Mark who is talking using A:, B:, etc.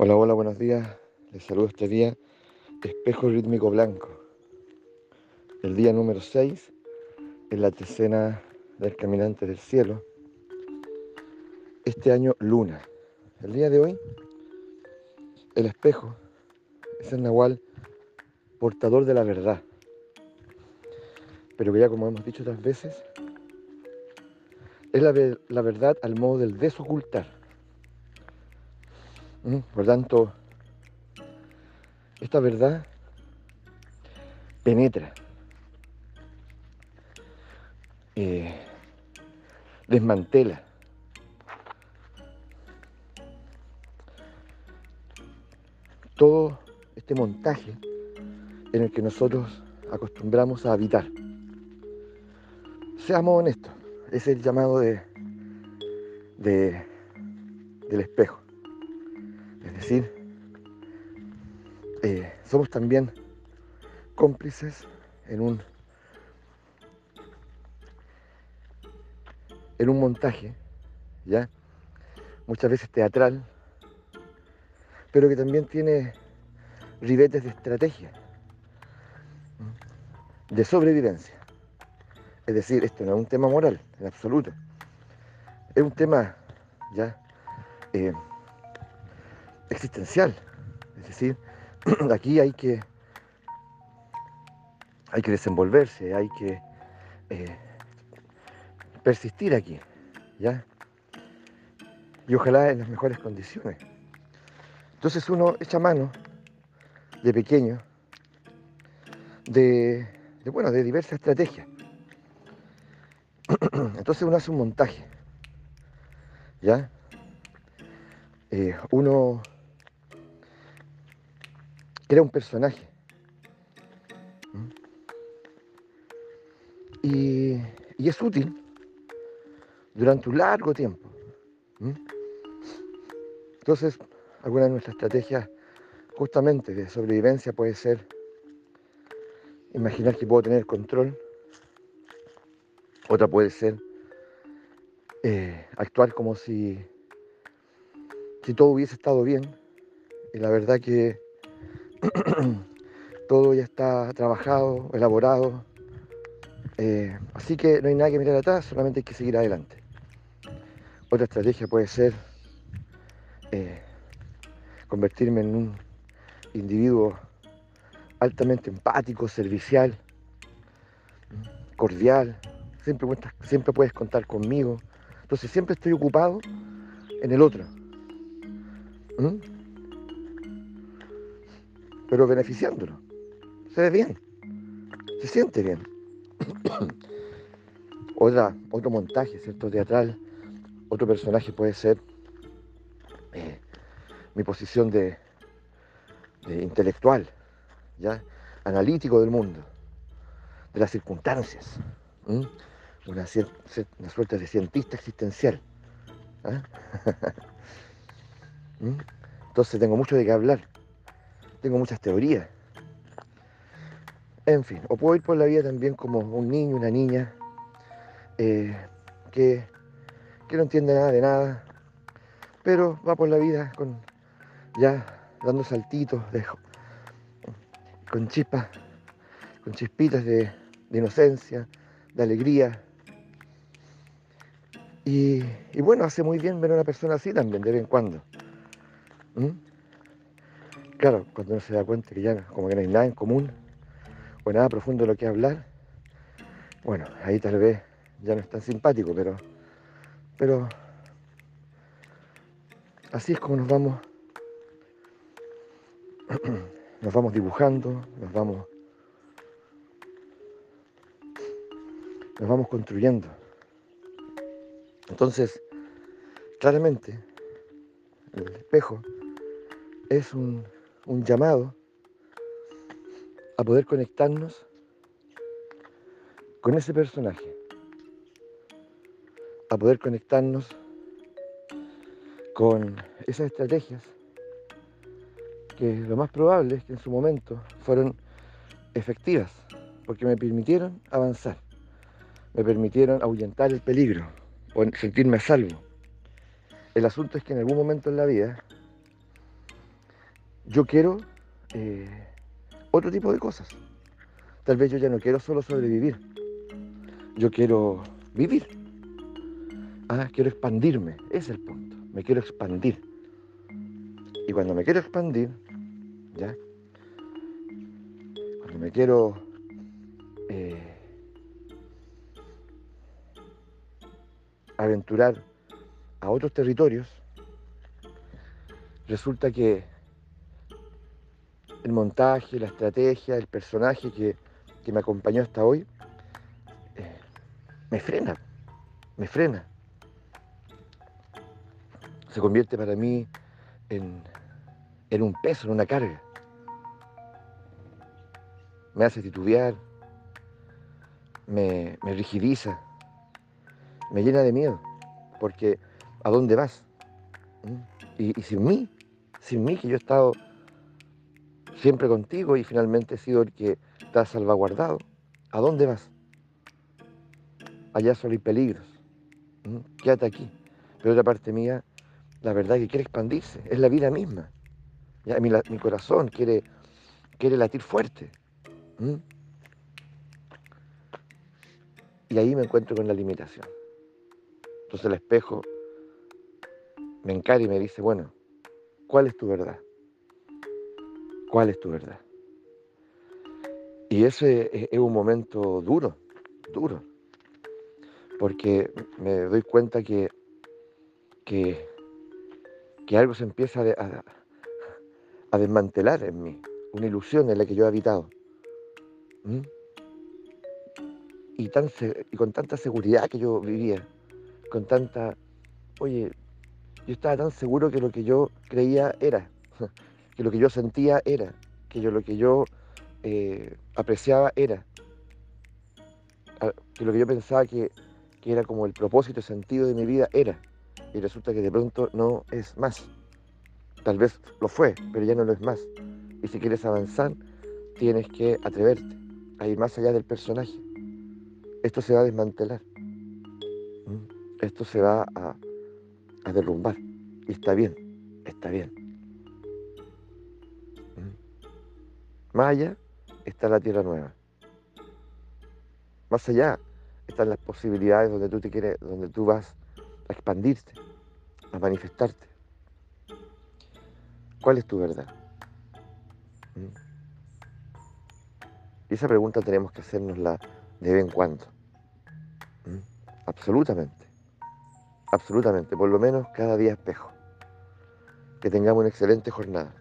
A: Hola, hola, buenos días. Les saludo este día, Espejo Rítmico Blanco. El día número 6 en la decena del Caminante del Cielo. Este año Luna. El día de hoy, el espejo es el Nahual portador de la verdad. Pero que ya como hemos dicho otras veces, es la, la verdad al modo del desocultar. Por tanto, esta verdad penetra, eh, desmantela, todo este montaje en el que nosotros acostumbramos a habitar. Seamos honestos, es el llamado de del espejo. Es decir, eh, somos también cómplices en un, en un montaje, ¿ya? Muchas veces teatral, pero que también tiene ribetes de estrategia, de sobrevivencia. Es decir, esto no es un tema moral, en absoluto. Es un tema ya eh, existencial. Es decir, aquí hay que, hay que desenvolverse, hay que eh, persistir aquí, ¿ya? Y ojalá en las mejores condiciones. Entonces uno echa mano de pequeño de, bueno, de diversas estrategias. Entonces uno hace un montaje, ¿ya? Eh, uno era un personaje. Y, es útil durante un largo tiempo. Entonces, alguna de nuestras estrategias justamente de sobrevivencia puede ser imaginar que puedo tener control. Otra puede ser eh, actuar como si, si todo hubiese estado bien. Y la verdad que todo ya está trabajado, elaborado. Eh, así que no hay nada que mirar atrás, solamente hay que seguir adelante. Otra estrategia puede ser eh, convertirme en un individuo altamente empático, servicial, cordial. Siempre, puedes contar conmigo. Entonces siempre estoy ocupado en el otro. ¿Mm? Pero beneficiándolo. Se ve bien, se siente bien. Otra, otro montaje, ¿cierto? Teatral, otro personaje puede ser eh, mi posición de, intelectual, ¿ya? analítico del mundo, de las circunstancias, una, suerte de cientista existencial. ¿ah? Entonces tengo mucho de qué hablar tengo muchas teorías. En fin, o puedo ir por la vida también como un niño, una niña, eh, que, no entiende nada de nada, pero va por la vida con ya dando saltitos, con chispas, con chispitas de, inocencia, de alegría. Y, bueno, hace muy bien ver a una persona así también, de vez en cuando. ¿Mm? Claro, cuando uno se da cuenta que ya como que no hay nada en común o nada profundo de lo que hablar, bueno, ahí tal vez ya no es tan simpático, pero, pero así es como nos vamos, nos vamos dibujando, nos vamos, nos vamos construyendo. Entonces, claramente, el espejo es un un llamado a poder conectarnos con ese personaje, a poder conectarnos con esas estrategias que lo más probable es que en su momento fueron efectivas, porque me permitieron avanzar, me permitieron ahuyentar el peligro, o sentirme a salvo. El asunto es que en algún momento en la vida yo quiero eh, otro tipo de cosas. Tal vez yo ya no quiero solo sobrevivir. Yo quiero vivir. Ah, quiero expandirme. Ese es el punto. Me quiero expandir. Y cuando me quiero expandir, ¿ya? Cuando me quiero eh, aventurar a otros territorios, resulta que el montaje, la estrategia, el personaje que, me acompañó hasta hoy, eh, me frena, me frena. Se convierte para mí en, en un peso, en una carga. Me hace titubear, me, me rigidiza, me llena de miedo, porque ¿a dónde vas? ¿Mm? Y, sin mí, sin mí, que yo he estado siempre contigo y finalmente he sido el que te ha salvaguardado, ¿a dónde vas? Allá solo hay peligros, quédate aquí. Pero otra parte mía, la verdad es que quiere expandirse, es la vida misma. Mi, corazón quiere, quiere latir fuerte. Y ahí me encuentro con la limitación. Entonces el espejo me encara y me dice, bueno, ¿cuál es tu verdad? ¿Cuál es tu verdad? Y ese es un momento duro, duro, porque me doy cuenta que, que, algo se empieza a, desmantelar en mí, una ilusión en la que yo he habitado. Y, tan, y con tanta seguridad que yo vivía, con tanta, oye, yo estaba tan seguro que lo que yo creía era, que lo que yo sentía era, que yo lo que yo eh, apreciaba era, que lo que yo pensaba que, que era como el propósito, el sentido de mi vida era, y resulta que de pronto no es más. Tal vez lo fue, pero ya no lo es más. Y si quieres avanzar, tienes que atreverte a ir más allá del personaje. Esto se va a desmantelar esto se va a, derrumbar. Y está bien, está bien. Más allá está la tierra nueva. Más allá están las posibilidades donde tú te quieres, donde tú vas a expandirte, a manifestarte. ¿Cuál es tu verdad? ¿Mm? Y esa pregunta tenemos que hacernosla de vez en cuando. ¿Mm? Absolutamente absolutamente, por lo menos cada día espejo. Que tengamos una excelente jornada.